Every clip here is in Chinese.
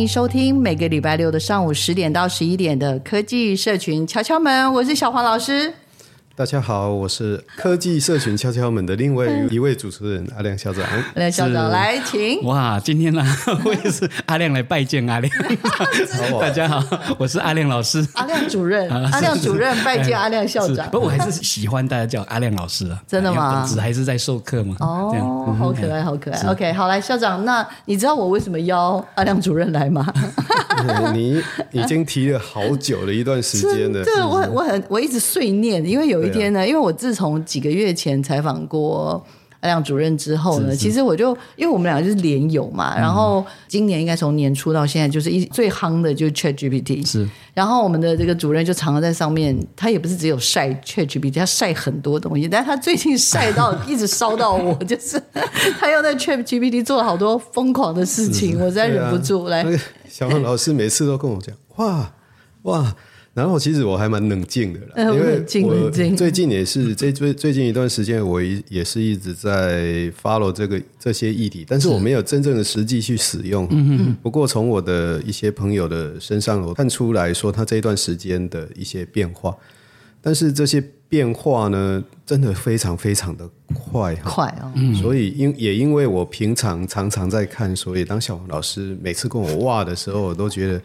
迎收听每个礼拜六的上午十点到十一点的科技社群敲敲门，我是小黄老师。大家好，我是科技社群敲敲门的另外一位主持人阿亮校长。阿亮校长来，请。哇，今天呢，我也是阿亮来拜见阿亮。大家好，我是阿亮老师。阿亮主任，阿亮主任拜见阿亮校长。不过我还是喜欢大家叫阿亮老师啊。真的吗？本职还是在授课吗。哦，好可爱，好可爱。OK，好，来校长，那你知道我为什么邀阿亮主任来吗？你已经提了好久了一段时间了。对，我我很我一直碎念，因为有一。一天呢，因为我自从几个月前采访过阿亮主任之后呢，其实我就因为我们两个就是连友嘛，然后今年应该从年初到现在，就是一最夯的就是 Chat GPT。是，然后我们的这个主任就常常在上面，他也不是只有晒 Chat GPT，他晒很多东西，但他最近晒到一直烧到我，就是 他又在 Chat GPT 做了好多疯狂的事情，我实在忍不住来。小黄老师每次都跟我讲，哇哇。然后其实我还蛮冷静的啦，因为我最近也是这最最近一段时间，我也是一直在 follow 这个这些议题，但是我没有真正的实际去使用。不过从我的一些朋友的身上，我看出来说他这一段时间的一些变化。但是这些变化呢，真的非常非常的快，快哦。所以因也因为我平常常常在看，所以当小王老师每次跟我哇的时候，我都觉得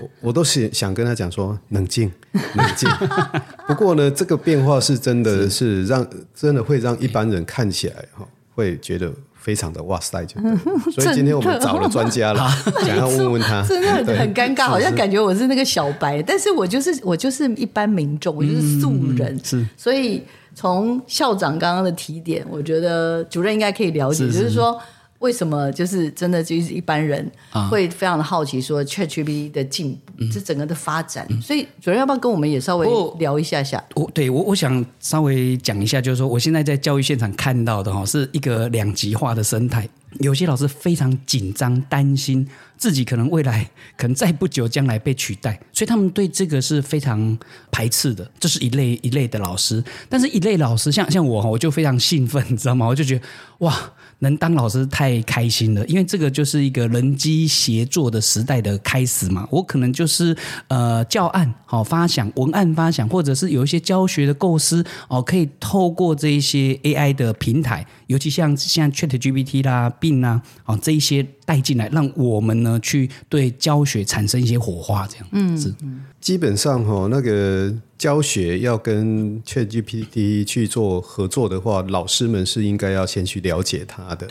我我都是想跟他讲说冷静冷静。不过呢，这个变化是真的是。让真的会让一般人看起来哈会觉得。非常的哇塞，就 所以今天我们找了专家了，想要问问他，真的很很尴尬，好像感觉我是那个小白，但是我就是我就是一般民众，我就是素人，是，所以从校长刚刚的提点，我觉得主任应该可以了解，就是说。为什么就是真的就是一般人会非常的好奇说 ChatGPT 的进步，这、嗯、整个的发展，嗯、所以主任要不要跟我们也稍微聊一下下？我对我我想稍微讲一下，就是说我现在在教育现场看到的哈，是一个两极化的生态。有些老师非常紧张，担心自己可能未来可能在不久将来被取代，所以他们对这个是非常排斥的。这是一类一类的老师，但是一类老师像像我哈，我就非常兴奋，你知道吗？我就觉得哇。能当老师太开心了，因为这个就是一个人机协作的时代的开始嘛。我可能就是呃教案好发想、文案发想，或者是有一些教学的构思哦，可以透过这一些 AI 的平台，尤其像像 ChatGPT 啦、Bing 啦，哦这一些带进来，让我们呢去对教学产生一些火花，这样嗯是。基本上哈，那个教学要跟 ChatGPT 去做合作的话，老师们是应该要先去了解它的。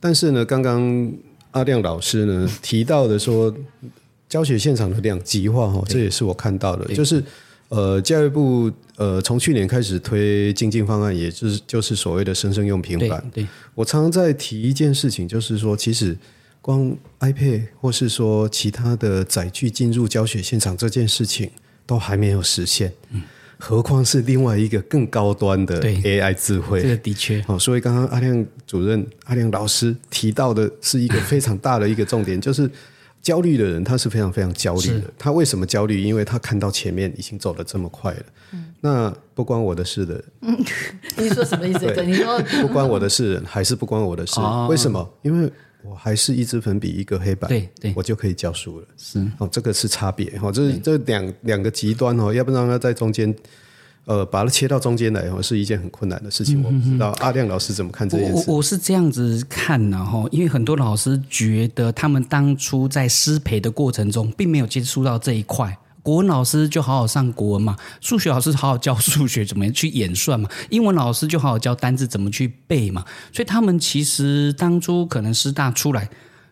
但是呢，刚刚阿亮老师呢提到的说，教学现场的两极化哈，这也是我看到的。就是呃，教育部呃从去年开始推精进方案，也就是就是所谓的生生用平板。对，我常常在提一件事情，就是说其实。光 iPad 或是说其他的载具进入教学现场这件事情都还没有实现，嗯，何况是另外一个更高端的 AI 智慧？这个的确哦。所以刚刚阿亮主任、阿亮老师提到的是一个非常大的一个重点，就是焦虑的人他是非常非常焦虑的。他为什么焦虑？因为他看到前面已经走得这么快了。嗯，那不关我的事的。嗯，你说什么意思？对，你说不关我的事，还是不关我的事？为什么？因为。我还是一支粉笔一个黑板，对对，我就可以教书了。是哦，这个是差别哈，这这两两个极端哦，要不然要在中间，呃，把它切到中间来，是一件很困难的事情。我不知道阿亮老师怎么看这件事。我我是这样子看的哈，因为很多老师觉得他们当初在师培的过程中，并没有接触到这一块。国文老师就好好上国文嘛，数学老师好好教数学，怎么样去演算嘛？英文老师就好好教单字怎么去背嘛。所以他们其实当初可能师大出来，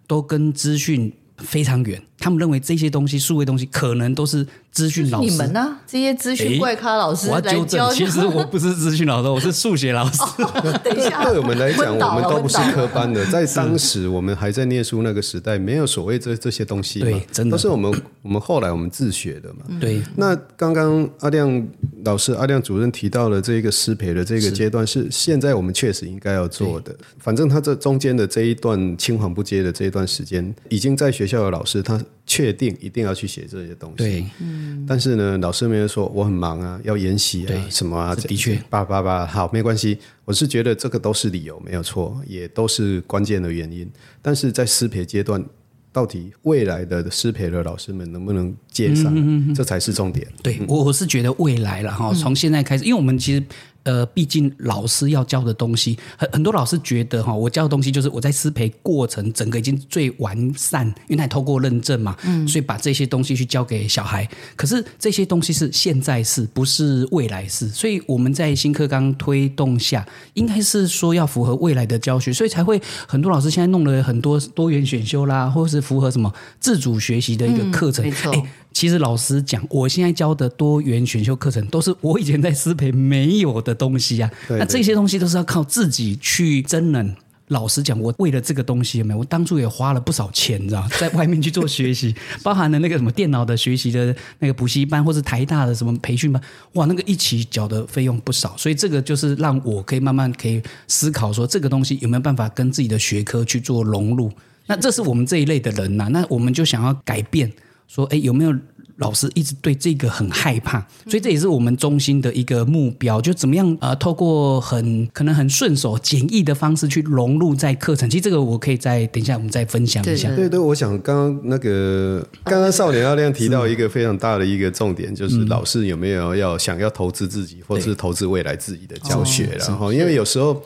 都跟资讯非常远。他们认为这些东西，数位东西，可能都是资讯老师。你们呢、啊？这些资讯怪咖老师来教，我要纠正，其实我不是资讯老师，我是数学老师。哦、等一下，对我们来讲，我们都不是科班的。在当时，我们还在念书那个时代，没有所谓这这些东西嘛。对，真的都是我们我们后来我们自学的嘛。对。那刚刚阿亮老师、阿亮主任提到了这个师培的这个阶段，是，是现在我们确实应该要做的。反正他这中间的这一段青黄不接的这一段时间，已经在学校的老师他。确定一定要去写这些东西，对，嗯，但是呢，老师们又说我很忙啊，要研习啊，什么啊，的确，叭叭叭，好，没关系，我是觉得这个都是理由，没有错，也都是关键的原因。但是在师培阶段，到底未来的师培的老师们能不能接上，嗯嗯，这才是重点。对，我我是觉得未来了哈，从现在开始，因为我们其实。呃，毕竟老师要教的东西，很很多老师觉得哈，我教的东西就是我在师培过程整个已经最完善，因为他也透过认证嘛，嗯，所以把这些东西去教给小孩。可是这些东西是现在式，不是未来式，所以我们在新课纲推动下，应该是说要符合未来的教学，所以才会很多老师现在弄了很多多元选修啦，或是符合什么自主学习的一个课程，嗯，没错。其实老实讲，我现在教的多元选修课程都是我以前在师培没有的东西啊。对对，那这些东西都是要靠自己去真人。老实讲，我为了这个东西有没有，我当初也花了不少钱，你知道，在外面去做学习，包含了那个什么电脑的学习的那个补习班，或是台大的什么培训班，哇，那个一起缴的费用不少。所以这个就是让我可以慢慢可以思考说，这个东西有没有办法跟自己的学科去做融入。那这是我们这一类的人呐、啊，那我们就想要改变。说，哎，有没有老师一直对这个很害怕？所以这也是我们中心的一个目标，就怎么样呃，透过很可能很顺手、简易的方式去融入在课程。其实这个我可以再等一下，我们再分享一下。对对，对，我想刚刚那个刚刚少年阿亮提到一个非常大的一个重点，就是老师有没有要想要投资自己，或是投资未来自己的教学，然后因为有时候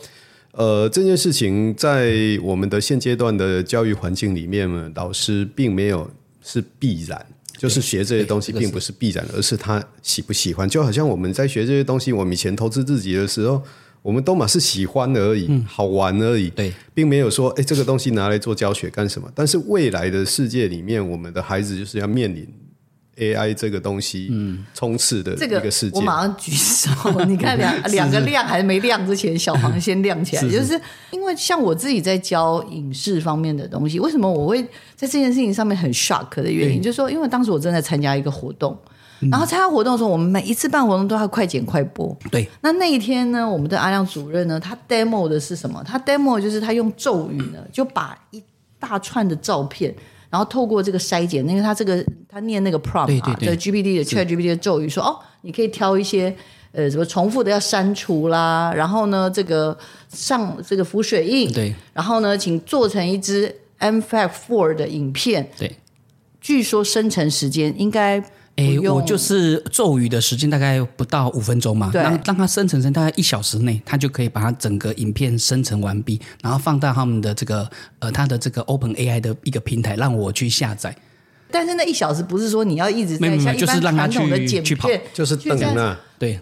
呃这件事情在我们的现阶段的教育环境里面呢，老师并没有。是必然，就是学这些东西并不是必然，而是他喜不喜欢。就好像我们在学这些东西，我们以前投资自己的时候，我们都嘛是喜欢而已，嗯、好玩而已，对，并没有说，哎，这个东西拿来做教学干什么？但是未来的世界里面，我们的孩子就是要面临。AI 这个东西，嗯，充斥的一个世界。这个、我马上举手，你看 两两个亮还没亮之前，小黄先亮起来。是是就是因为像我自己在教影视方面的东西，为什么我会在这件事情上面很 shock 的原因，就是说，因为当时我正在参加一个活动，然后参加活动的时候，我们每一次办活动都要快剪快播。对，那那一天呢，我们的阿亮主任呢，他 demo 的是什么？他 demo 就是他用咒语呢，就把一大串的照片。然后透过这个筛检，因为他这个他念那个 prompt 啊，这 GPT 的 ChatGPT 的咒语说哦，你可以挑一些呃什么重复的要删除啦，然后呢这个上这个浮水印，对，然后呢请做成一支 MFAQ4 的影片，对，据说生成时间应该。哎，我就是咒语的时间大概不到五分钟嘛，让让它生成成大概一小时内，它就可以把它整个影片生成完毕，然后放到他们的这个呃，它的这个 Open AI 的一个平台，让我去下载。但是那一小时不是说你要一直在下，就是让它去去跑，就是等啊，对，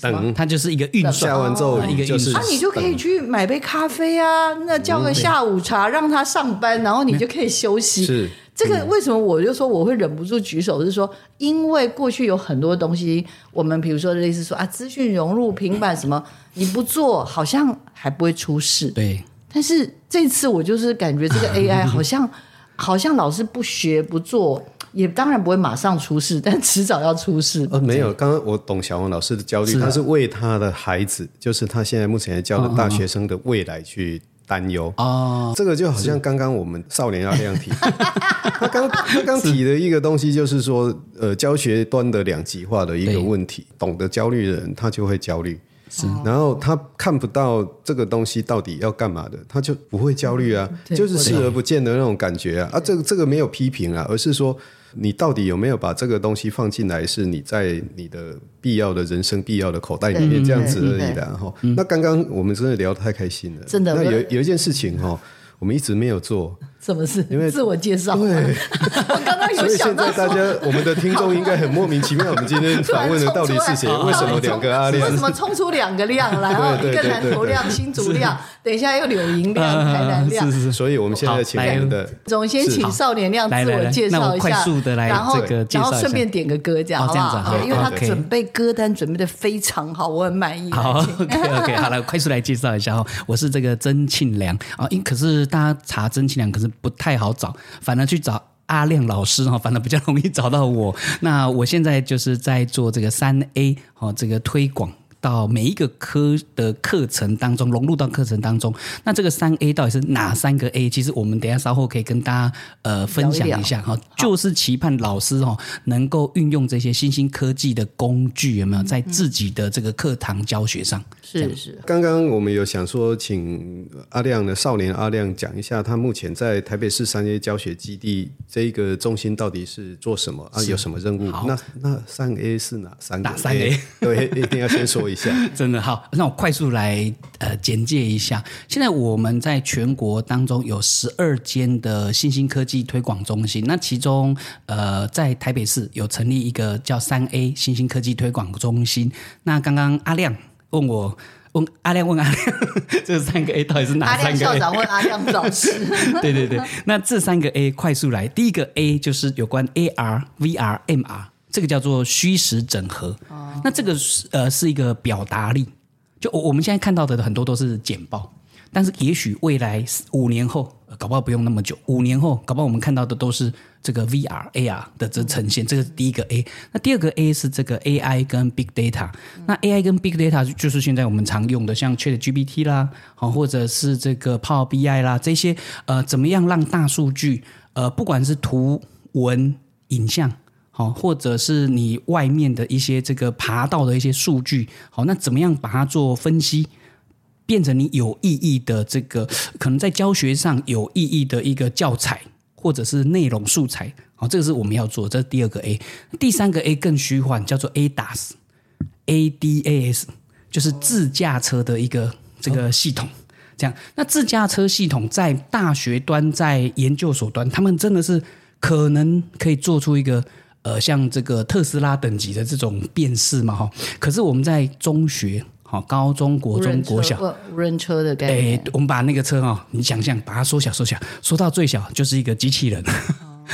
等它就是一个运算完之后一个就是，那你就可以去买杯咖啡啊，那叫个下午茶，让他上班，然后你就可以休息。是。这个为什么我就说我会忍不住举手？是说，因为过去有很多东西，我们比如说类似说啊，资讯融入平板什么，你不做好像还不会出事。对。但是这次我就是感觉这个 AI 好像好像老是不学不做，也当然不会马上出事，但迟早要出事。呃，没有，刚刚我懂小王老师的焦虑，是他是为他的孩子，就是他现在目前教的大学生的未来去。担忧哦，这个就好像刚刚我们少年要这样提，他刚他刚提的一个东西，就是说，呃，教学端的两极化的一个问题。懂得焦虑的人，他就会焦虑，是，然后他看不到这个东西到底要干嘛的，他就不会焦虑啊，就是视而不见的那种感觉啊。啊，这个这个没有批评啊，而是说。你到底有没有把这个东西放进来？是你在你的必要的人生必要的口袋里面这样子而已的哈。那刚刚我们真的聊得太开心了，真的。那有有一件事情哈，我们一直没有做。什么事？因为自我介绍。对，我刚刚有想到，所以现在大家我们的听众应该很莫名其妙，我们今天访问的到底是谁？为什么两个阿亮？为什么冲出两个亮来？然后一个南投亮、新竹亮，等一下又柳营亮、台南亮。是是是。所以我们现在请我们的总先请少年亮自我介绍一下，然后然后顺便点个歌，这样好不好？因为他准备歌单准备的非常好，我很满意。好，OK OK，好了，快速来介绍一下哦，我是这个曾庆良啊，因可是大家查曾庆良可是不太好找。反而去找阿亮老师哈，反正比较容易找到我。那我现在就是在做这个三 A 哦，这个推广。到每一个科的课程当中融入到课程当中，那这个三 A 到底是哪三个 A？其实我们等一下稍后可以跟大家呃分享一下哈，就是期盼老师哦能够运用这些新兴科技的工具，有没有在自己的这个课堂教学上？是是。刚刚我们有想说，请阿亮的少年阿亮讲一下，他目前在台北市三 A 教学基地这一个中心到底是做什么啊？有什么任务？那那三 A 是哪三个？哪三 A？对，一定要先说一下。真的好，那我快速来呃简介一下。现在我们在全国当中有十二间的新兴科技推广中心，那其中呃在台北市有成立一个叫三 A 新兴科技推广中心。那刚刚阿亮问我问阿亮问阿亮，这三个 A 到底是哪三个？阿亮校长问阿亮老师。对对对，那这三个 A 快速来，第一个 A 就是有关 AR、VR、MR。这个叫做虚实整合，那这个呃是一个表达力，就我我们现在看到的很多都是简报，但是也许未来五年后，搞不好不用那么久，五年后搞不好我们看到的都是这个 VR、AR 的这呈现，这个是第一个 A。那第二个 A 是这个 AI 跟 Big Data，那 AI 跟 Big Data 就是现在我们常用的，像 ChatGPT 啦，或者是这个 Power BI 啦这些，呃，怎么样让大数据，呃，不管是图文影像。好，或者是你外面的一些这个爬到的一些数据，好，那怎么样把它做分析，变成你有意义的这个可能在教学上有意义的一个教材，或者是内容素材，好，这个是我们要做，这是第二个 A，第三个 A 更虚幻，叫做 ADAS，A D A S，就是自驾车的一个这个系统，这样，那自驾车系统在大学端、在研究所端，他们真的是可能可以做出一个。呃，像这个特斯拉等级的这种辨识嘛，哈，可是我们在中学、哈高中国中、国小，无人车的概念，哎，我们把那个车哈，你想象把它缩小、缩小，缩到最小就是一个机器人，哦、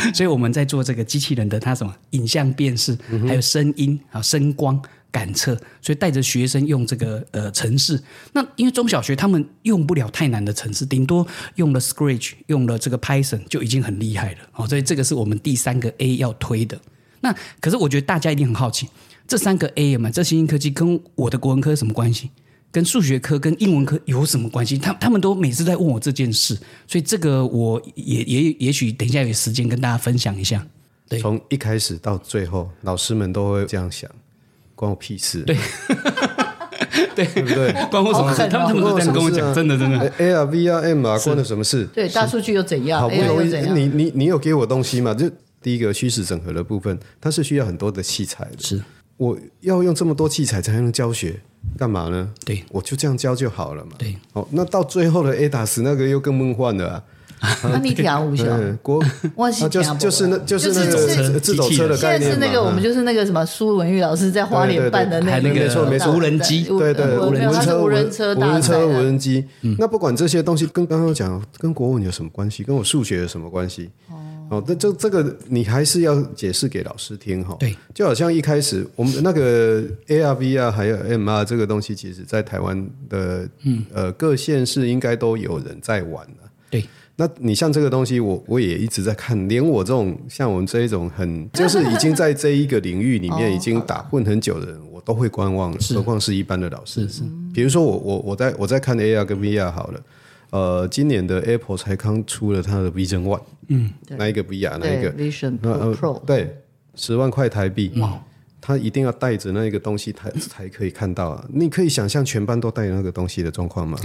所以我们在做这个机器人的它什么影像辨识，还有声音啊、声光感测，所以带着学生用这个呃程式。那因为中小学他们用不了太难的程式，顶多用了 Scratch，用了这个 Python 就已经很厉害了，哦，所以这个是我们第三个 A 要推的。那可是我觉得大家一定很好奇，这三个 A 嘛，这新兴科技跟我的国文科有什么关系？跟数学科、跟英文科有什么关系？他他们都每次在问我这件事，所以这个我也也也许等一下有时间跟大家分享一下。对，从一开始到最后，老师们都会这样想，关我屁事。对，对不对？关我什么事？他们他们都这样跟我讲，真的真的。A R V R M 啊，关了什么事？对，大数据又怎样？好不容易，你你你有给我东西吗？就。第一个虚实整合的部分，它是需要很多的器材的。是，我要用这么多器材才能教学，干嘛呢？对，我就这样教就好了嘛。对，哦，那到最后的 ADAS 那个又更梦幻了啊。那你听无效？国，就是就是那就是那个自走车的概念嘛。现在是那个我们就是那个什么苏文玉老师在花莲办的那个，没错没错，无人机，对对，无人车、无人车、无人车、无人机。那不管这些东西跟刚刚讲跟国文有什么关系？跟我数学有什么关系？哦，这这这个你还是要解释给老师听哈。对，就好像一开始我们那个 AR、VR 还有 MR 这个东西，其实在台湾的嗯呃各县市应该都有人在玩了。对，那你像这个东西，我我也一直在看，连我这种像我们这一种很就是已经在这一个领域里面 已经打混很久的人，我都会观望，何况是一般的老师。是是，比如说我我我在我在看 AR 跟 VR 好了。呃，今年的 Apple 才刚出了它的 Vision One，嗯，那一个 VR，那一个 Vision Pro，对，十万块台币，哇，他一定要带着那个东西才才可以看到啊！你可以想象全班都带那个东西的状况吗？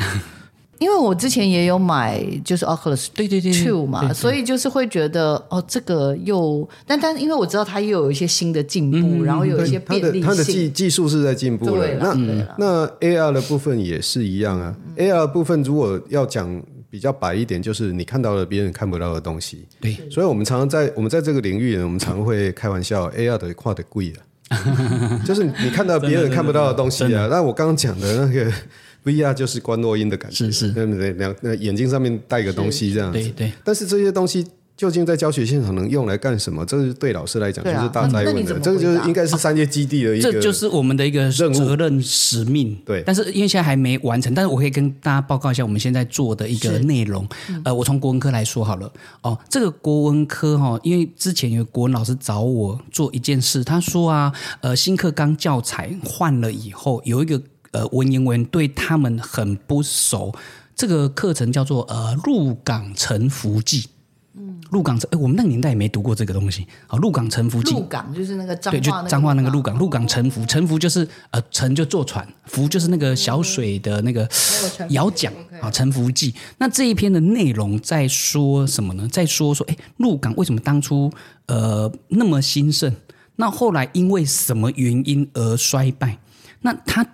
因为我之前也有买，就是 Oculus 对对对 Two 嘛，对对所以就是会觉得哦，这个又，但但因为我知道它又有一些新的进步，嗯、然后有一些便利性，它的它的技技术是在进步的。那那 AR 的部分也是一样啊。嗯、AR 的部分如果要讲比较白一点，就是你看到了别人看不到的东西。对，所以我们常常在我们在这个领域呢，我们常会开玩笑，AR 的跨的贵啊，就是你看到别人看不到的东西啊。那我刚刚讲的那个。VR 就是观落音的感觉，是是，对不对？两那眼睛上面戴个东西这样子，对对。但是这些东西究竟在教学现场能用来干什么？这是对老师来讲就是大哉问的。这个就是应该是三 A 基地的一个，这就是我们的一个责任使命。对。但是因为现在还没完成，但是我可以跟大家报告一下我们现在做的一个内容。呃，我从国文科来说好了。哦，这个国文科哈，因为之前有国文老师找我做一件事，他说啊，呃，新课纲教材换了以后有一个。呃，文言文对他们很不熟。这个课程叫做呃《入港沉浮记》。嗯，入港我们那个年代也没读过这个东西。好，《入港沉浮记》。入港就是那个彰化，对，就彰化那个入港。入港沉浮，沉浮就是呃沉就坐船，浮就是那个小水的那个摇桨啊，《沉浮记》。那这一篇的内容在说什么呢？在说说，哎，入港为什么当初呃那么兴盛？那后来因为什么原因而衰败？那他。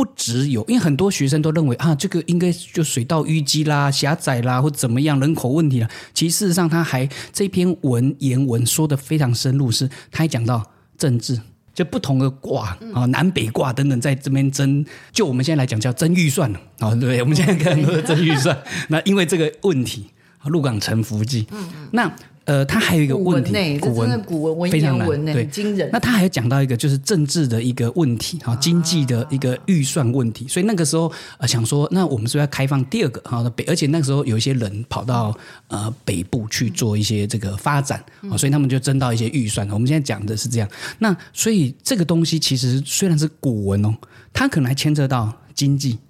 不只有，因为很多学生都认为啊，这个应该就水道淤积啦、狭窄啦，或怎么样人口问题啦。其实事实上，他还这篇文言文说得非常深入，是他还讲到政治，就不同的卦啊，南北卦等等，在这边争。就我们现在来讲，叫争预算了啊，对？我们现在看很多争预算。那因为这个问题，鹿港乘桴记，那。呃，他还有一个问题，古文，古文，文言文呢，很惊人。那他还有讲到一个就是政治的一个问题，哈，经济的一个预算问题。所以那个时候呃想说，那我们是不是要开放第二个哈北？而且那个时候有一些人跑到呃北部去做一些这个发展，所以他们就争到一些预算。我们现在讲的是这样。那所以这个东西其实虽然是古文哦，它可能还牵扯到经济，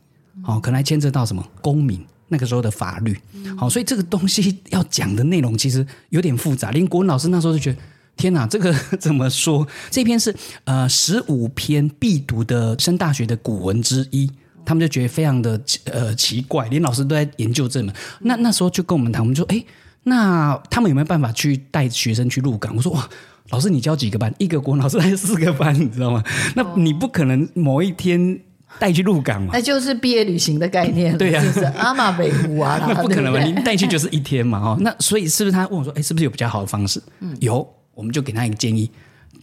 好，可能还牵扯到什么公民。那个时候的法律，好，所以这个东西要讲的内容其实有点复杂。连国文老师那时候就觉得，天哪，这个怎么说？这篇是呃十五篇必读的升大学的古文之一，他们就觉得非常的呃奇怪，连老师都在研究这门。那那时候就跟我们谈，我们说，哎，那他们有没有办法去带学生去入港？我说，哇，老师你教几个班？一个国文老师带四个班，你知道吗？那你不可能某一天。带去鹿港嘛？那就是毕业旅行的概念，对呀、啊，就是阿玛北湖啊，那不可能嘛？你带去就是一天嘛，哈。那所以是不是他问我说，哎，是不是有比较好的方式？嗯，有，我们就给他一个建议，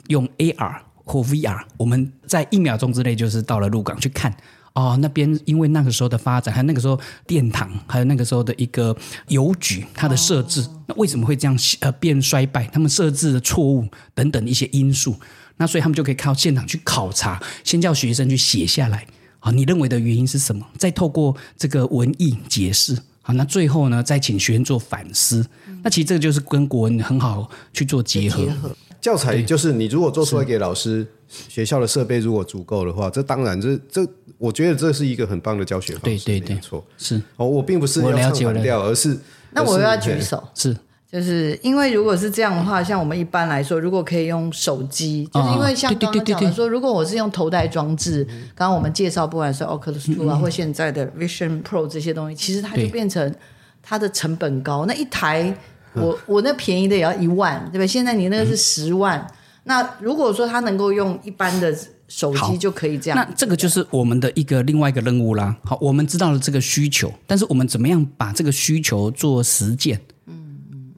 用 AR 或 VR，我们在一秒钟之内就是到了鹿港去看哦。那边因为那个时候的发展，还有那个时候殿堂，还有那个时候的一个邮局，它的设置，哦、那为什么会这样呃变衰败？他们设置的错误等等一些因素，那所以他们就可以靠现场去考察，先叫学生去写下来。好，你认为的原因是什么？再透过这个文艺解释，好，那最后呢，再请学生做反思。嗯、那其实这个就是跟国文很好去做结合。结合教材就是你如果做出来给老师，学校的设备如果足够的话，这当然这这，我觉得这是一个很棒的教学方式。对对对，没错，是。哦，我并不是要唱反调，而是那我要举手是。就是因为如果是这样的话，像我们一般来说，如果可以用手机，就是因为像刚刚讲的说，如果我是用头戴装置，刚刚我们介绍不管是 Oculus Two 啊，或现在的 Vision Pro 这些东西，其实它就变成它的成本高。那一台我我那便宜的也要一万，对不对？现在你那个是十万。那如果说它能够用一般的手机就可以这样，那这个就是我们的一个另外一个任务啦。好，我们知道了这个需求，但是我们怎么样把这个需求做实践？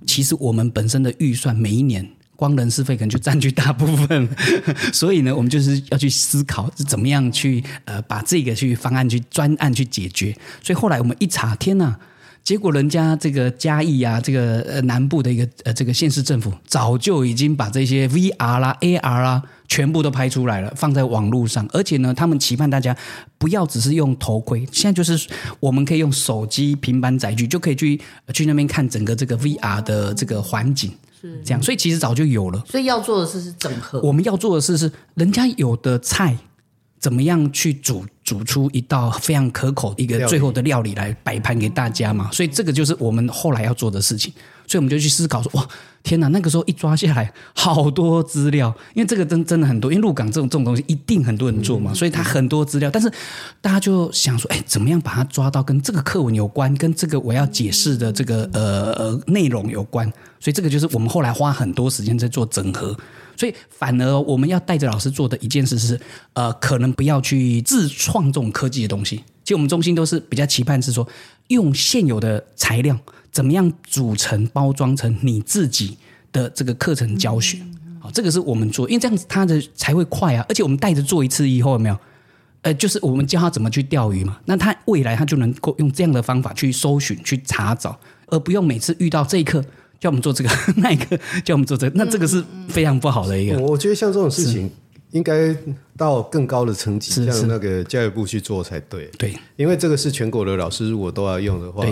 其实我们本身的预算每一年光人事费可能就占据大部分，所以呢，我们就是要去思考是怎么样去呃把这个去方案去专案去解决。所以后来我们一查，天呐！结果人家这个嘉义啊，这个呃南部的一个呃这个县市政府早就已经把这些 VR 啦、AR 啦全部都拍出来了，放在网络上。而且呢，他们期盼大家不要只是用头盔，现在就是我们可以用手机、平板载具就可以去去那边看整个这个 VR 的这个环境，是这样。所以其实早就有了。所以要做的事是整合。我们要做的事是，人家有的菜。怎么样去煮煮出一道非常可口一个最后的料理来摆盘给大家嘛？所以这个就是我们后来要做的事情。所以我们就去思考说，哇，天哪，那个时候一抓下来好多资料，因为这个真真的很多，因为入港这种这种东西一定很多人做嘛，所以它很多资料，但是大家就想说，哎，怎么样把它抓到跟这个课文有关，跟这个我要解释的这个呃呃内容有关，所以这个就是我们后来花很多时间在做整合。所以，反而我们要带着老师做的一件事是，呃，可能不要去自创这种科技的东西。其实我们中心都是比较期盼是说，用现有的材料，怎么样组成、包装成你自己的这个课程教学。好，这个是我们做，因为这样子他的才会快啊。而且我们带着做一次以后，有没有？呃，就是我们教他怎么去钓鱼嘛。那他未来他就能够用这样的方法去搜寻、去查找，而不用每次遇到这一课。叫我们做这个，那一个叫我们做这个，那这个是非常不好的一个。我觉得像这种事情，应该到更高的层级，像那个教育部去做才对。对，因为这个是全国的老师如果都要用的话。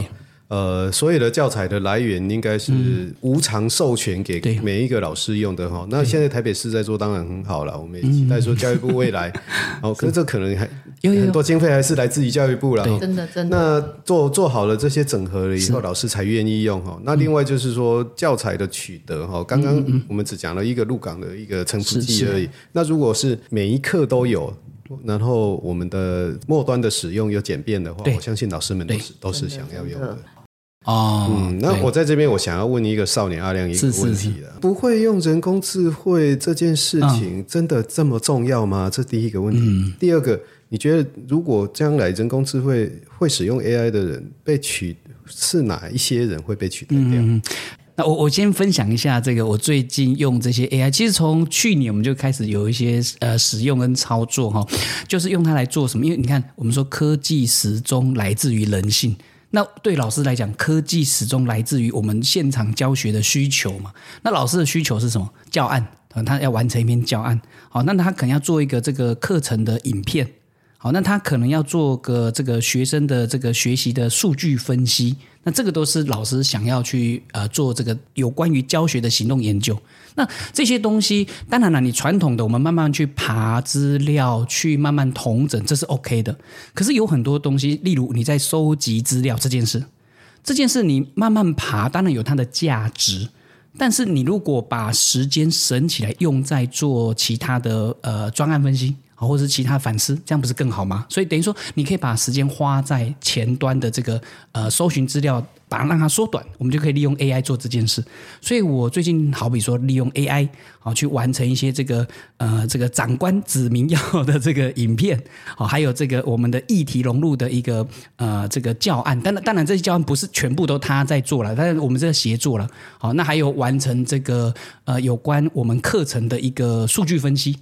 呃，所有的教材的来源应该是无偿授权给每一个老师用的哈。那现在台北市在做，当然很好了。我们也期待说教育部未来，哦，可是这可能还有很多经费还是来自于教育部了。真的真的。那做做好了这些整合了以后，老师才愿意用哈。那另外就是说教材的取得哈，刚刚我们只讲了一个入港的一个层次计而已。那如果是每一课都有，然后我们的末端的使用有简便的话，我相信老师们都是都是想要用的。哦，嗯，那我在这边，我想要问一个少年阿亮一个问题了，不会用人工智慧这件事情真的这么重要吗？这第一个问题。嗯、第二个，你觉得如果将来人工智慧会使用 AI 的人被取，是哪一些人会被取代掉？嗯、那我我先分享一下这个，我最近用这些 AI，其实从去年我们就开始有一些呃使用跟操作哈，就是用它来做什么？因为你看，我们说科技始终来自于人性。那对老师来讲，科技始终来自于我们现场教学的需求嘛。那老师的需求是什么？教案，他要完成一篇教案。好，那他可能要做一个这个课程的影片。好，那他可能要做个这个学生的这个学习的数据分析。那这个都是老师想要去呃做这个有关于教学的行动研究。那这些东西，当然了，你传统的我们慢慢去爬资料，去慢慢统整，这是 OK 的。可是有很多东西，例如你在收集资料这件事，这件事你慢慢爬，当然有它的价值。但是你如果把时间省起来，用在做其他的呃专案分析。或者是其他反思，这样不是更好吗？所以等于说，你可以把时间花在前端的这个呃搜寻资料，把它让它缩短，我们就可以利用 AI 做这件事。所以我最近好比说，利用 AI 好去完成一些这个呃这个长官指名要的这个影片，好，还有这个我们的议题融入的一个呃这个教案。当然，当然这些教案不是全部都他在做了，但是我们这个协作了。好，那还有完成这个呃有关我们课程的一个数据分析。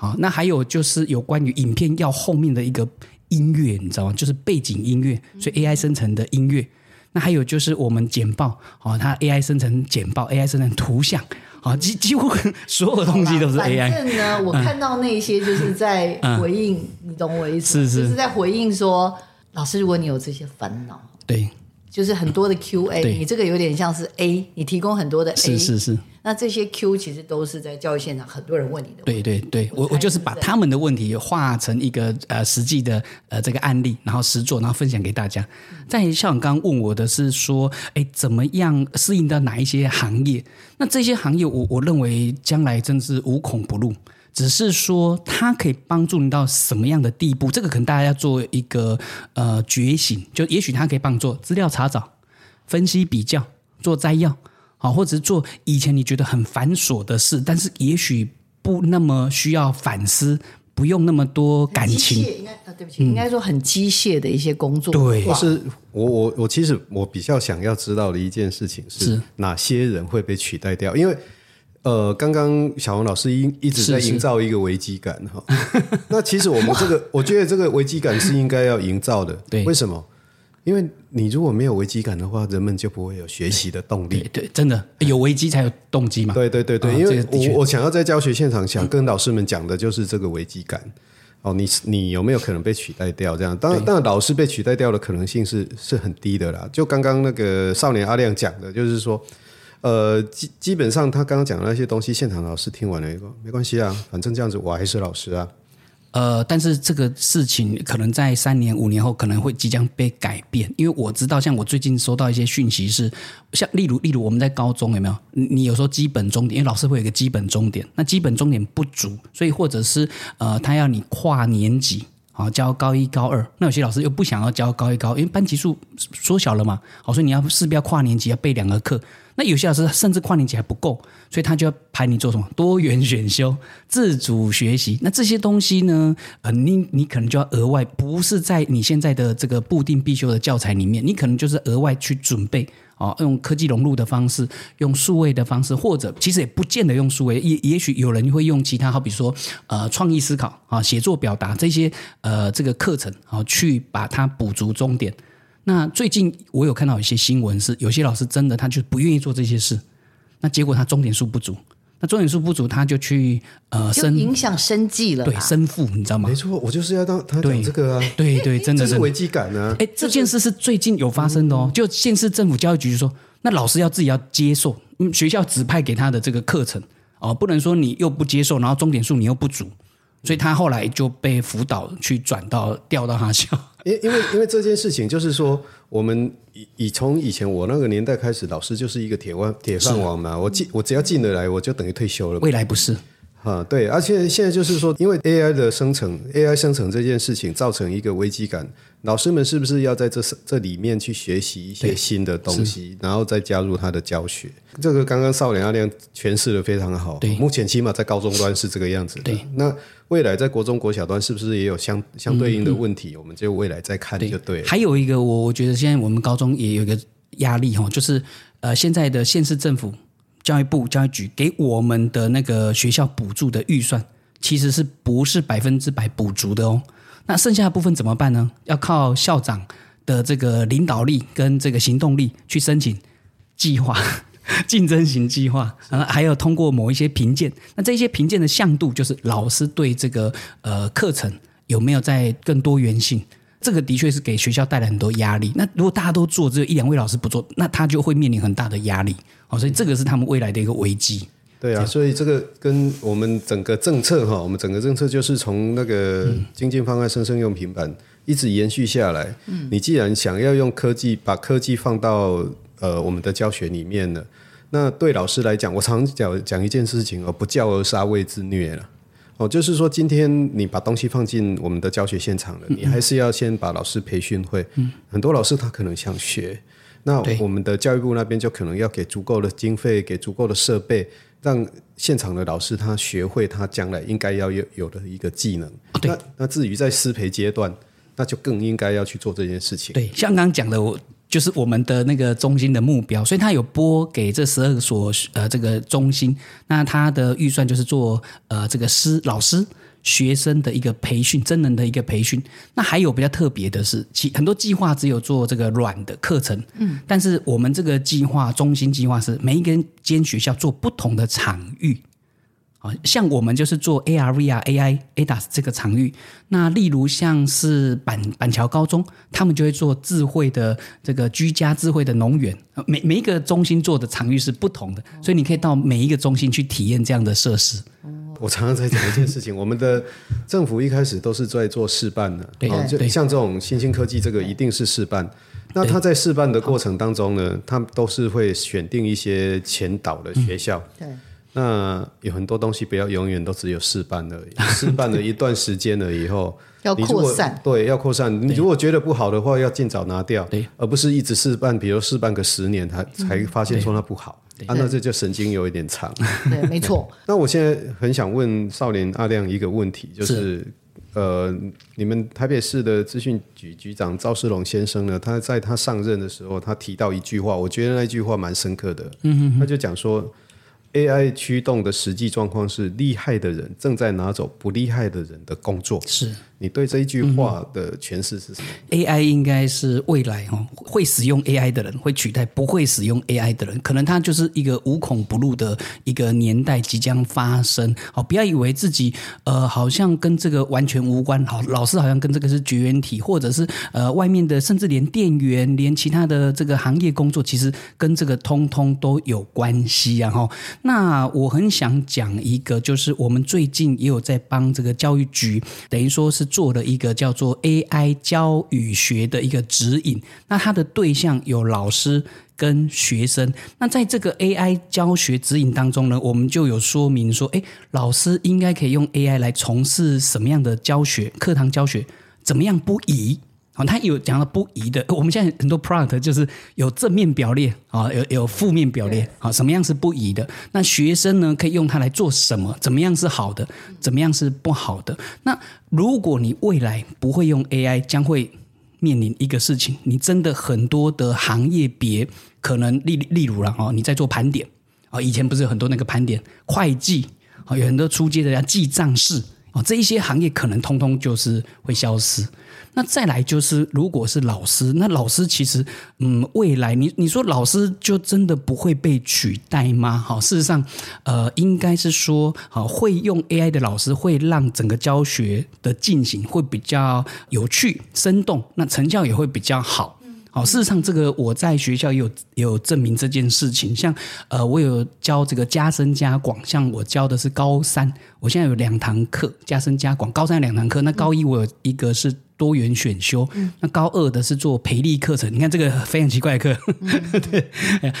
好，那还有就是有关于影片要后面的一个音乐，你知道吗？就是背景音乐，所以 AI 生成的音乐。那还有就是我们简报，好，它 AI 生成简报，AI 生成图像，好，几几乎所有东西都是 AI。反正呢，我看到那些就是在回应，嗯、你懂我意思？是是，就是在回应说，老师，如果你有这些烦恼，对。就是很多的 Q&A，你这个有点像是 A，你提供很多的 A，是是是。那这些 Q 其实都是在教育现场很多人问你的问题。对对对，我我就是把他们的问题化成一个呃实际的呃这个案例，然后实做，然后分享给大家。在、校长刚刚问我的是说，哎，怎么样适应到哪一些行业？那这些行业我，我我认为将来真是无孔不入。只是说，它可以帮助你到什么样的地步？这个可能大家要做一个呃觉醒。就也许它可以帮做资料查找、分析比较、做摘要，好，或者是做以前你觉得很繁琐的事，但是也许不那么需要反思，不用那么多感情。应该啊，对不起，嗯、应该说很机械的一些工作。对，或是我我我其实我比较想要知道的一件事情是哪些人会被取代掉，因为。呃，刚刚小王老师一一直在营造一个危机感哈。那其实我们这个，我觉得这个危机感是应该要营造的。对，为什么？因为你如果没有危机感的话，人们就不会有学习的动力。对，对，真的有危机才有动机嘛。对对对对，因为我我想要在教学现场想跟老师们讲的就是这个危机感。哦，你你有没有可能被取代掉？这样，当然当然，老师被取代掉的可能性是是很低的啦。就刚刚那个少年阿亮讲的，就是说。呃，基基本上他刚刚讲的那些东西，现场老师听完了以后，没关系啊，反正这样子我还是老师啊。呃，但是这个事情可能在三年、五年后可能会即将被改变，因为我知道，像我最近收到一些讯息是，像例如，例如我们在高中有没有？你有时候基本终点，因为老师会有一个基本终点，那基本终点不足，所以或者是呃，他要你跨年级啊，教高一、高二，那有些老师又不想要教高一、高，因为班级数缩小了嘛，好，所以你要势必要跨年级要备两个课。那有些老师甚至跨年级还不够，所以他就要排你做什么多元选修、自主学习。那这些东西呢？呃，你你可能就要额外，不是在你现在的这个固定必修的教材里面，你可能就是额外去准备哦，用科技融入的方式，用数位的方式，或者其实也不见得用数位，也也许有人会用其他，好比说呃创意思考啊、写作表达这些呃这个课程啊，去把它补足终点。那最近我有看到一些新闻，是有些老师真的他就不愿意做这些事，那结果他终点数不足，那中点数不足他就去呃生影响生计了，对，生父你知道吗？没错，我就是要当他讲这个啊，对对，对，真的是危机感呢、啊。哎，这件事是最近有发生的哦，就县市政府教育局说，那老师要自己要接受，嗯，学校指派给他的这个课程哦，不能说你又不接受，然后钟点数你又不足。所以他后来就被辅导去转到调到他校，因因为因为这件事情就是说，我们以以从以前我那个年代开始，老师就是一个铁腕铁饭碗嘛，我进我只要进得来，我就等于退休了。未来不是。啊，对，而且现在就是说，因为 AI 的生成，AI 生成这件事情造成一个危机感，老师们是不是要在这这里面去学习一些新的东西，然后再加入他的教学？这个刚刚少年阿亮诠释的非常好。对，目前起码在高中端是这个样子的。对，那未来在国中、国小端是不是也有相相对应的问题？嗯嗯、我们就未来再看就对了。还有一个，我我觉得现在我们高中也有一个压力哈，就是呃，现在的县市政府。教育部教育局给我们的那个学校补助的预算，其实是不是百分之百补足的哦？那剩下的部分怎么办呢？要靠校长的这个领导力跟这个行动力去申请计划、竞争型计划，啊，还有通过某一些评鉴。那这些评鉴的向度，就是老师对这个呃课程有没有在更多元性。这个的确是给学校带来很多压力。那如果大家都做，只有一两位老师不做，那他就会面临很大的压力。哦，所以这个是他们未来的一个危机。对啊，所以这个跟我们整个政策哈，我们整个政策就是从那个精进方案、生生用平板一直延续下来。嗯，你既然想要用科技把科技放到呃我们的教学里面了，那对老师来讲，我常讲讲一件事情哦，不教而杀谓之虐了。哦，就是说，今天你把东西放进我们的教学现场了，你还是要先把老师培训会。嗯，很多老师他可能想学，那我们的教育部那边就可能要给足够的经费，给足够的设备，让现场的老师他学会他将来应该要有有的一个技能。那那至于在师培阶段，那就更应该要去做这件事情。对，像刚刚讲的我。就是我们的那个中心的目标，所以他有拨给这十二所呃这个中心，那他的预算就是做呃这个师老师学生的一个培训，真人的一个培训。那还有比较特别的是，其很多计划只有做这个软的课程，嗯，但是我们这个计划中心计划是每一个间学校做不同的场域。像我们就是做 AR、VR、AI、ADAS 这个场域。那例如像是板板桥高中，他们就会做智慧的这个居家智慧的农园。每每一个中心做的场域是不同的，所以你可以到每一个中心去体验这样的设施。我常常在讲一件事情，我们的政府一开始都是在做示范的，对，就像这种新兴科技，这个一定是示范。那他在示范的过程当中呢，他们都是会选定一些前导的学校。对。那有很多东西不要永远都只有试办而已，试办了一段时间了以后，要扩散，对，要扩散。你如果觉得不好的话，要尽早拿掉，对，而不是一直试办，比如试办个十年，才才发现说它不好，啊，那这就神经有一点长。对，没错。那我现在很想问少年阿亮一个问题，就是，呃，你们台北市的资讯局局长赵世龙先生呢，他在他上任的时候，他提到一句话，我觉得那句话蛮深刻的，嗯哼，他就讲说。AI 驱动的实际状况是，厉害的人正在拿走不厉害的人的工作。是，你对这一句话的诠释是什么？嗯，AI 应该是未来哈会使用 AI 的人会取代不会使用 AI 的人，可能它就是一个无孔不入的一个年代即将发生。好，不要以为自己呃好像跟这个完全无关。好，老师好像跟这个是绝缘体，或者是呃外面的，甚至连店员、连其他的这个行业工作，其实跟这个通通都有关系啊。哈，那我很想讲一个，就是我们最近也有在帮这个教育局，等于说是。做了一个叫做 AI 教语学的一个指引，那它的对象有老师跟学生。那在这个 AI 教学指引当中呢，我们就有说明说，诶，老师应该可以用 AI 来从事什么样的教学，课堂教学怎么样不宜。他有讲到不宜的，我们现在很多 product 就是有正面表列啊，有有负面表列啊，什么样是不宜的？那学生呢，可以用它来做什么？怎么样是好的？怎么样是不好的？那如果你未来不会用 AI，将会面临一个事情，你真的很多的行业别可能例例如了啊，你在做盘点啊，以前不是有很多那个盘点会计啊，有很多出街的要记账式哦，这一些行业可能通通就是会消失。那再来就是，如果是老师，那老师其实，嗯，未来你你说老师就真的不会被取代吗？好，事实上，呃，应该是说，好，会用 AI 的老师会让整个教学的进行会比较有趣、生动，那成效也会比较好。好，事实上，这个我在学校也有也有证明这件事情。像呃，我有教这个加深加广，像我教的是高三，我现在有两堂课加深加广，高三有两堂课。那高一我有一个是多元选修，嗯、那高二的是做培力课程。你看这个非常奇怪的课，嗯、对。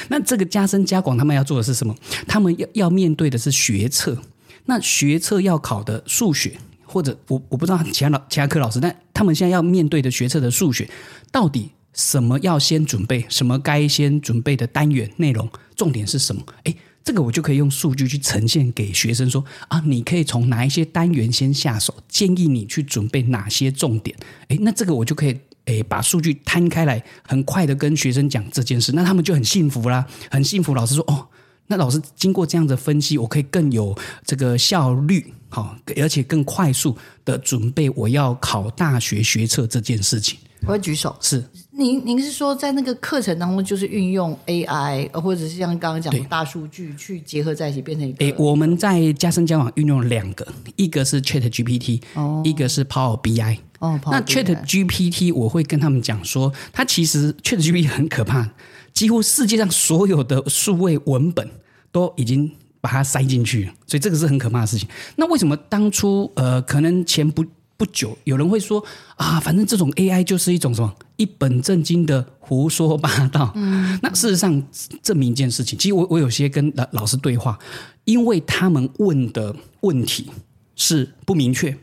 那这个加深加广，他们要做的是什么？他们要要面对的是学测。那学测要考的数学，或者我我不知道其他老其他科老师，但他们现在要面对的学测的数学，到底？什么要先准备？什么该先准备的单元内容？重点是什么？诶，这个我就可以用数据去呈现给学生说啊，你可以从哪一些单元先下手？建议你去准备哪些重点？诶，那这个我就可以诶把数据摊开来，很快的跟学生讲这件事，那他们就很幸福啦，很幸福。老师说哦，那老师经过这样的分析，我可以更有这个效率，好，而且更快速的准备我要考大学学测这件事情。我会举手，是。您您是说在那个课程当中，就是运用 AI，或者是像刚刚讲的大数据去结合在一起，变成一个？诶，我们在加深交往运用了两个，一个是 Chat GPT，哦，一个是 Power BI。哦，那 Chat GPT 我会跟他们讲说，它其实 Chat GPT 很可怕，几乎世界上所有的数位文本都已经把它塞进去了，所以这个是很可怕的事情。那为什么当初呃，可能前不不久，有人会说啊，反正这种 AI 就是一种什么一本正经的胡说八道。嗯，那事实上证明一件事情，其实我我有些跟老老师对话，因为他们问的问题是不明确，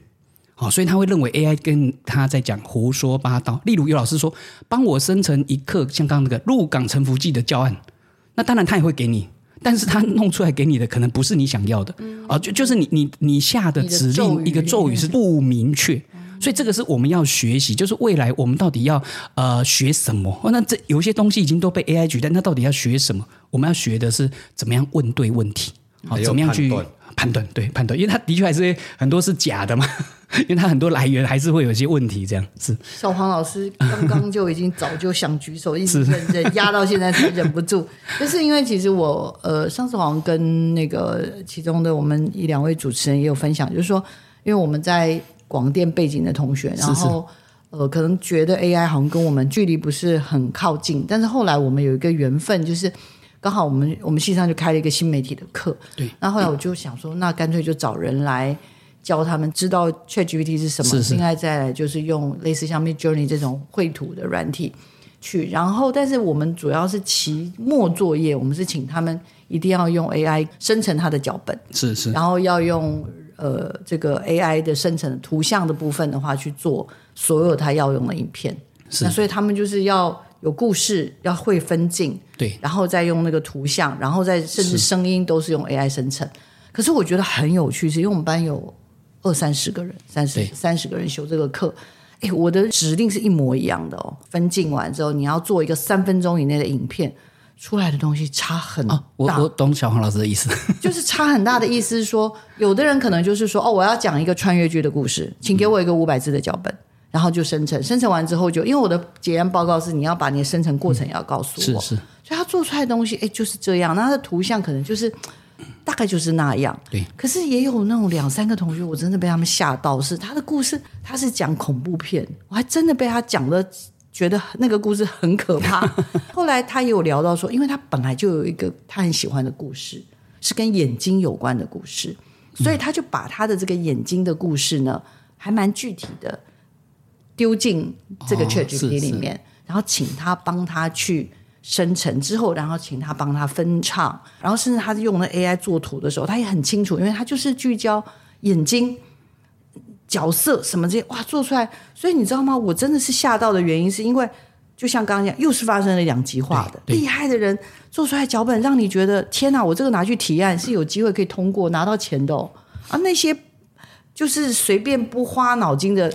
好，所以他会认为 AI 跟他在讲胡说八道。例如有老师说，帮我生成一课像刚刚那个入港沉浮记的教案，那当然他也会给你。但是他弄出来给你的可能不是你想要的，嗯、啊，就就是你你你下的指令一个咒语是不明确，嗯、所以这个是我们要学习，就是未来我们到底要呃学什么？哦，那这有些东西已经都被 AI 取代，那到底要学什么？我们要学的是怎么样问对问题，好，怎么样去判断？对，判断，因为它的确还是很多是假的嘛。因为他很多来源还是会有一些问题，这样是。小黄老师刚刚就已经早就想举手，一直忍忍压到现在才忍不住。就是因为其实我呃上次好像跟那个其中的我们一两位主持人也有分享，就是说，因为我们在广电背景的同学，然后呃可能觉得 AI 好像跟我们距离不是很靠近，但是后来我们有一个缘分，就是刚好我们我们系上就开了一个新媒体的课，对。那后来我就想说，那干脆就找人来。教他们知道 ChatGPT 是什么，现在再来就是用类似像 Midjourney 这种绘图的软体去，然后但是我们主要是期末作业，我们是请他们一定要用 AI 生成他的脚本，是是，然后要用呃这个 AI 的生成图像的部分的话去做所有他要用的影片，是那所以他们就是要有故事，要会分镜，对，然后再用那个图像，然后再甚至声音都是用 AI 生成。可是我觉得很有趣，是因为我们班有。二三十个人，三十三十个人修这个课，哎，我的指令是一模一样的哦。分镜完之后，你要做一个三分钟以内的影片，出来的东西差很大。哦、我我懂小黄老师的意思，就是差很大的意思是说，有的人可能就是说，哦，我要讲一个穿越剧的故事，请给我一个五百字的脚本，嗯、然后就生成，生成完之后就，因为我的结案报告是你要把你的生成过程也要告诉我，嗯、是是，所以他做出来的东西，哎，就是这样，那他的图像可能就是大概就是那样，对。可是也有那种两三个同学，我真的被他们吓到，是他的故事，他是讲恐怖片，我还真的被他讲的。觉得那个故事很可怕。后来他也有聊到说，因为他本来就有一个他很喜欢的故事，是跟眼睛有关的故事，所以他就把他的这个眼睛的故事呢，还蛮具体的丢进这个 ChatGPT 里面，然后请他帮他去生成之后，然后请他帮他分唱，然后甚至他用了 AI 做图的时候，他也很清楚，因为他就是聚焦眼睛。角色什么这些哇做出来，所以你知道吗？我真的是吓到的原因，是因为就像刚刚讲，又是发生了两极化的厉害的人做出来脚本，让你觉得天哪！我这个拿去提案是有机会可以通过拿到钱的哦。啊，那些就是随便不花脑筋的，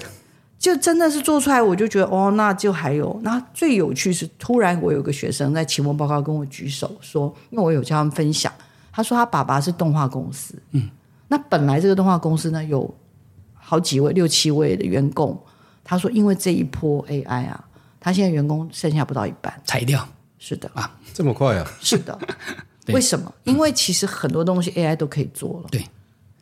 就真的是做出来，我就觉得哦，那就还有。那最有趣是，突然我有个学生在期末报告跟我举手说，因为我有叫他们分享，他说他爸爸是动画公司，嗯，那本来这个动画公司呢有。好几位六七位的员工，他说因为这一波 AI 啊，他现在员工剩下不到一半，裁掉。是的啊，这么快啊？是的。为什么？因为其实很多东西 AI 都可以做了。对，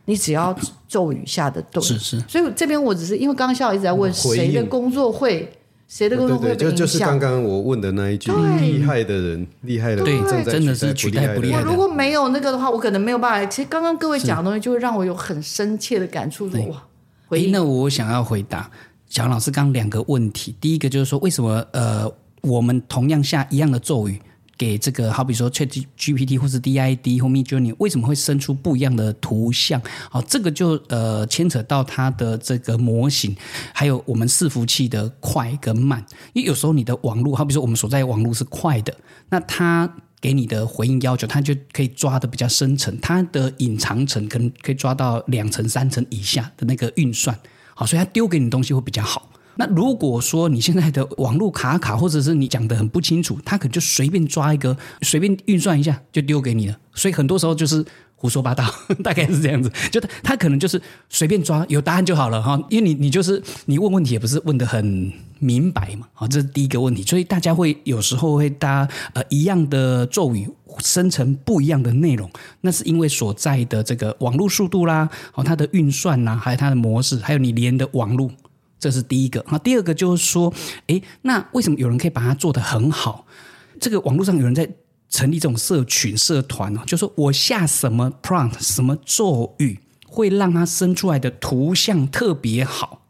你只要咒语下的对。是是。所以这边我只是因为刚刚笑一直在问谁的工作会，谁的工作会被影响？就就是刚刚我问的那一句，厉害的人，厉害的人正在真的是取代不厉害。如果没有那个的话，我可能没有办法。其实刚刚各位讲的东西，就会让我有很深切的感触。说哇。回应，那我想要回答小老师刚两个问题。第一个就是说，为什么呃，我们同样下一样的咒语给这个，好比说 ChatGPT 或是 DID 或 Midjourney，为什么会生出不一样的图像？好，这个就呃牵扯到它的这个模型，还有我们伺服器的快跟慢。因为有时候你的网络，好比说我们所在的网络是快的，那它给你的回应要求，他就可以抓的比较深层，他的隐藏层可能可以抓到两层、三层以下的那个运算，好，所以他丢给你东西会比较好。那如果说你现在的网络卡卡，或者是你讲的很不清楚，他可能就随便抓一个，随便运算一下就丢给你了。所以很多时候就是。胡说八道，大概是这样子。就他，可能就是随便抓，有答案就好了哈。因为你，你就是你问问题也不是问得很明白嘛。好，这是第一个问题。所以大家会有时候会搭呃一样的咒语生成不一样的内容，那是因为所在的这个网络速度啦，好，它的运算呐，还有它的模式，还有你连的网络，这是第一个。好，第二个就是说，诶，那为什么有人可以把它做得很好？这个网络上有人在。成立这种社群社团哦，就说我下什么 prompt 什么咒语，会让它生出来的图像特别好。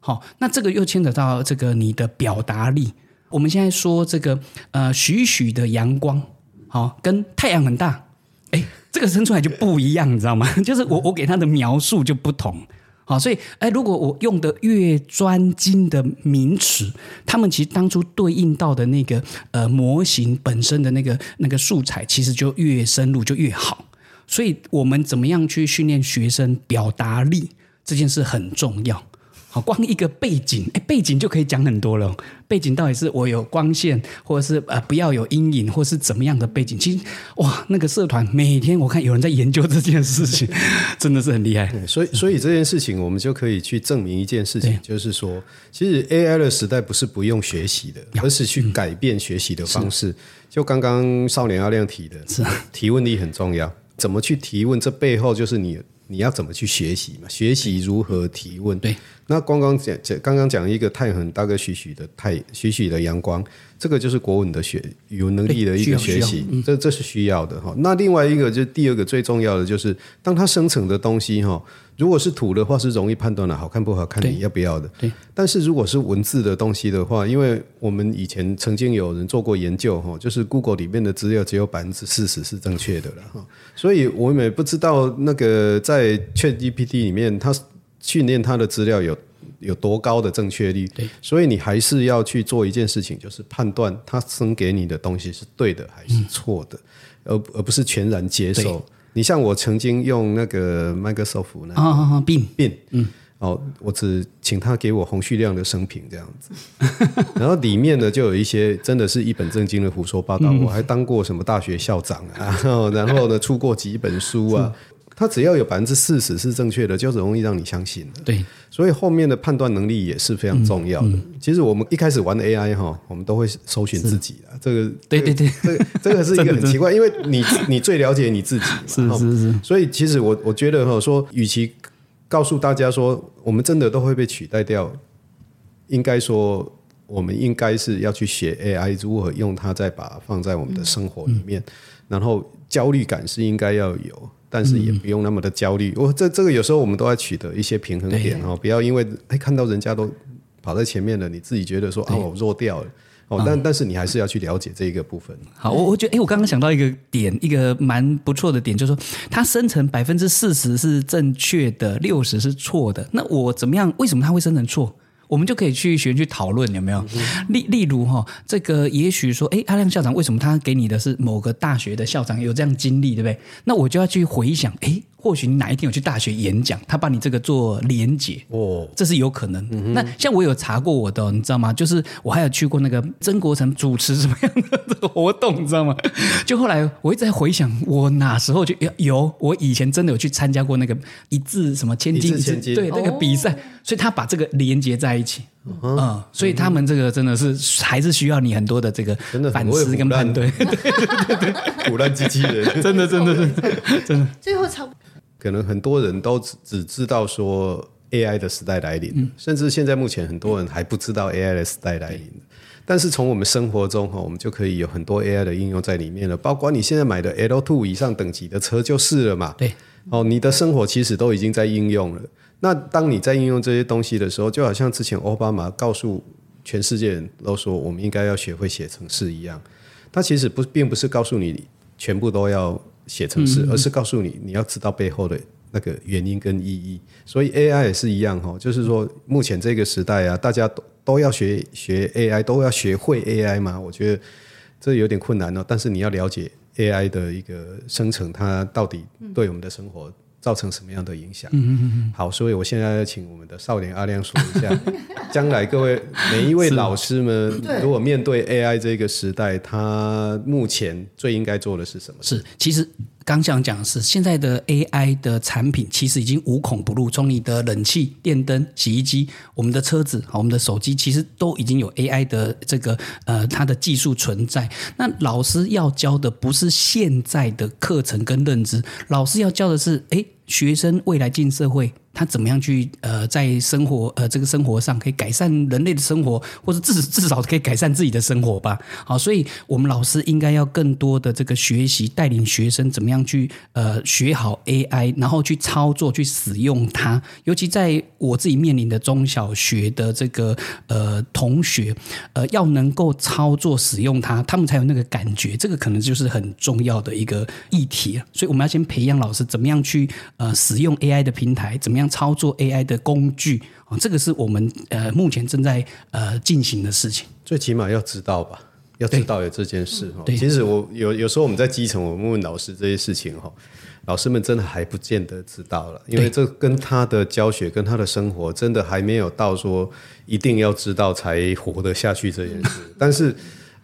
好，那这个又牵扯到这个你的表达力。我们现在说这个呃，许许的阳光，好，跟太阳很大，哎，这个生出来就不一样，你知道吗？就是我我给它的描述就不同。好，所以，哎，如果我用的越专精的名词，他们其实当初对应到的那个呃模型本身的那个那个素材，其实就越深入就越好。所以我们怎么样去训练学生表达力，这件事很重要。好，光一个背景，哎，背景就可以讲很多了。背景到底是我有光线，或者是呃不要有阴影，或是怎么样的背景？其实哇，那个社团每天我看有人在研究这件事情，真的是很厉害。所以，所以这件事情我们就可以去证明一件事情，就是说，其实 AI 的时代不是不用学习的，而是去改变学习的方式。就刚刚少年阿亮提的，是提问力很重要，怎么去提问？这背后就是你。你要怎么去学习嘛？学习如何提问？对，那刚刚讲讲刚刚讲一个太阳大概许许的太许许的阳光，这个就是国文的学语文能力的一个学习，嗯、这这是需要的哈。那另外一个就是第二个最重要的就是，当它生成的东西哈。如果是图的话，是容易判断的，好看不好看，你要不要的。对。但是如果是文字的东西的话，因为我们以前曾经有人做过研究，哈，就是 Google 里面的资料只有百分之四十是正确的了，哈。所以我们也不知道那个在 ChatGPT 里面，它训练它的资料有有多高的正确率。对。所以你还是要去做一件事情，就是判断它生给你的东西是对的还是错的，而而不是全然接受。你像我曾经用那个 Microsoft 那个 Bing Bing，嗯，哦，我只请他给我洪旭亮的生平这样子，然后里面呢就有一些真的是一本正经的胡说八道。嗯、我还当过什么大学校长啊，然后呢出过几本书啊。他只要有百分之四十是正确的，就容易让你相信的。对，所以后面的判断能力也是非常重要的。嗯嗯、其实我们一开始玩 AI 哈，我们都会搜寻自己啊。这个，对对对，这个这个是一个 很奇怪，因为你你最了解你自己嘛。是是是。所以其实我我觉得哈，说与其告诉大家说我们真的都会被取代掉，应该说我们应该是要去学 AI 如何用它，再把它放在我们的生活里面，嗯、然后焦虑感是应该要有。但是也不用那么的焦虑。我、嗯、这这个有时候我们都要取得一些平衡点哦，不要因为哎看到人家都跑在前面了，你自己觉得说啊我弱掉了哦。但、嗯、但是你还是要去了解这一个部分。好，我我觉得哎，我刚刚想到一个点，一个蛮不错的点，就是说它生成百分之四十是正确的，六十是错的。那我怎么样？为什么它会生成错？我们就可以去学去讨论有没有？例例如哈，这个也许说，哎，阿亮校长为什么他给你的是某个大学的校长有这样经历，对不对？那我就要去回想，哎。或许你哪一天有去大学演讲，他把你这个做连结哦，这是有可能。嗯、那像我有查过我的，你知道吗？就是我还有去过那个曾国成主持什么样的活动，你知道吗？就后来我一直在回想，我哪时候就有有我以前真的有去参加过那个一字什么千金一字对那个比赛，哦、所以他把这个连结在一起，嗯，嗯，所以他们这个真的是还是需要你很多的这个反思跟判断，对对对对，唬烂机器人，真的真的真的真的，最后差不多。可能很多人都只只知道说 AI 的时代来临，嗯、甚至现在目前很多人还不知道 AI 的时代来临。嗯、但是从我们生活中哈，我们就可以有很多 AI 的应用在里面了。包括你现在买的 L2 以上等级的车就是了嘛。对，哦，你的生活其实都已经在应用了。那当你在应用这些东西的时候，就好像之前奥巴马告诉全世界人都说，我们应该要学会写程式一样。他其实不并不是告诉你全部都要。写程式，而是告诉你你要知道背后的那个原因跟意义。所以 AI 也是一样哈，就是说目前这个时代啊，大家都都要学学 AI，都要学会 AI 嘛。我觉得这有点困难哦。但是你要了解 AI 的一个生成，它到底对我们的生活造成什么样的影响？好，所以我现在要请我们的少年阿亮说一下，将来各位每一位老师们，如果面对 AI 这个时代，他目前最应该做的是什么？是，其实。刚想讲的是，现在的 AI 的产品其实已经无孔不入，从你的冷气、电灯、洗衣机，我们的车子、我们的手机，其实都已经有 AI 的这个呃它的技术存在。那老师要教的不是现在的课程跟认知，老师要教的是，诶，学生未来进社会。他怎么样去呃，在生活呃这个生活上可以改善人类的生活，或者至至少可以改善自己的生活吧？好，所以我们老师应该要更多的这个学习，带领学生怎么样去呃学好 AI，然后去操作、去使用它。尤其在我自己面临的中小学的这个呃同学，呃要能够操作使用它，他们才有那个感觉。这个可能就是很重要的一个议题。所以我们要先培养老师怎么样去呃使用 AI 的平台，怎么样。操作 AI 的工具啊，这个是我们呃目前正在呃进行的事情。最起码要知道吧，要知道有这件事哈。其实我有有时候我们在基层，我们问老师这些事情哈，老师们真的还不见得知道了，因为这跟他的教学跟他的生活真的还没有到说一定要知道才活得下去这件事。但是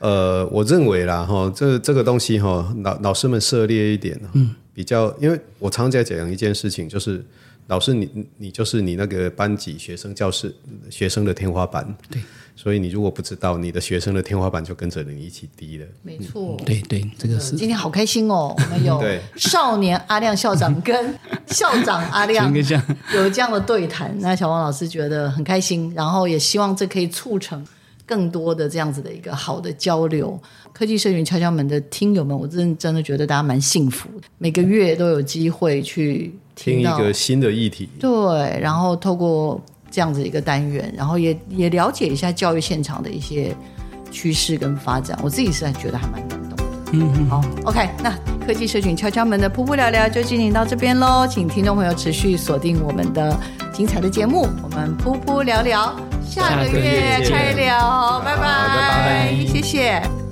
呃，我认为啦哈，这这个东西哈，老老师们涉猎一点，嗯，比较，因为我常在讲一件事情就是。老师你，你你就是你那个班级学生教室学生的天花板，对，所以你如果不知道，你的学生的天花板就跟着你一起低了。没错，对对，这个是。今天好开心哦，我们有 少年阿亮校长跟校长阿亮有这样的对谈，那小王老师觉得很开心，然后也希望这可以促成更多的这样子的一个好的交流。科技社群敲敲门的听友们，我真的真的觉得大家蛮幸福的，每个月都有机会去。听一个新的议题，对，然后透过这样子一个单元，然后也也了解一下教育现场的一些趋势跟发展，我自己是觉得还蛮。嗯嗯，好，OK，那科技社群敲敲门的噗噗聊聊就进行到这边喽，请听众朋友持续锁定我们的精彩的节目，我们噗噗聊聊，下个月开聊，拜拜，拜拜，谢谢。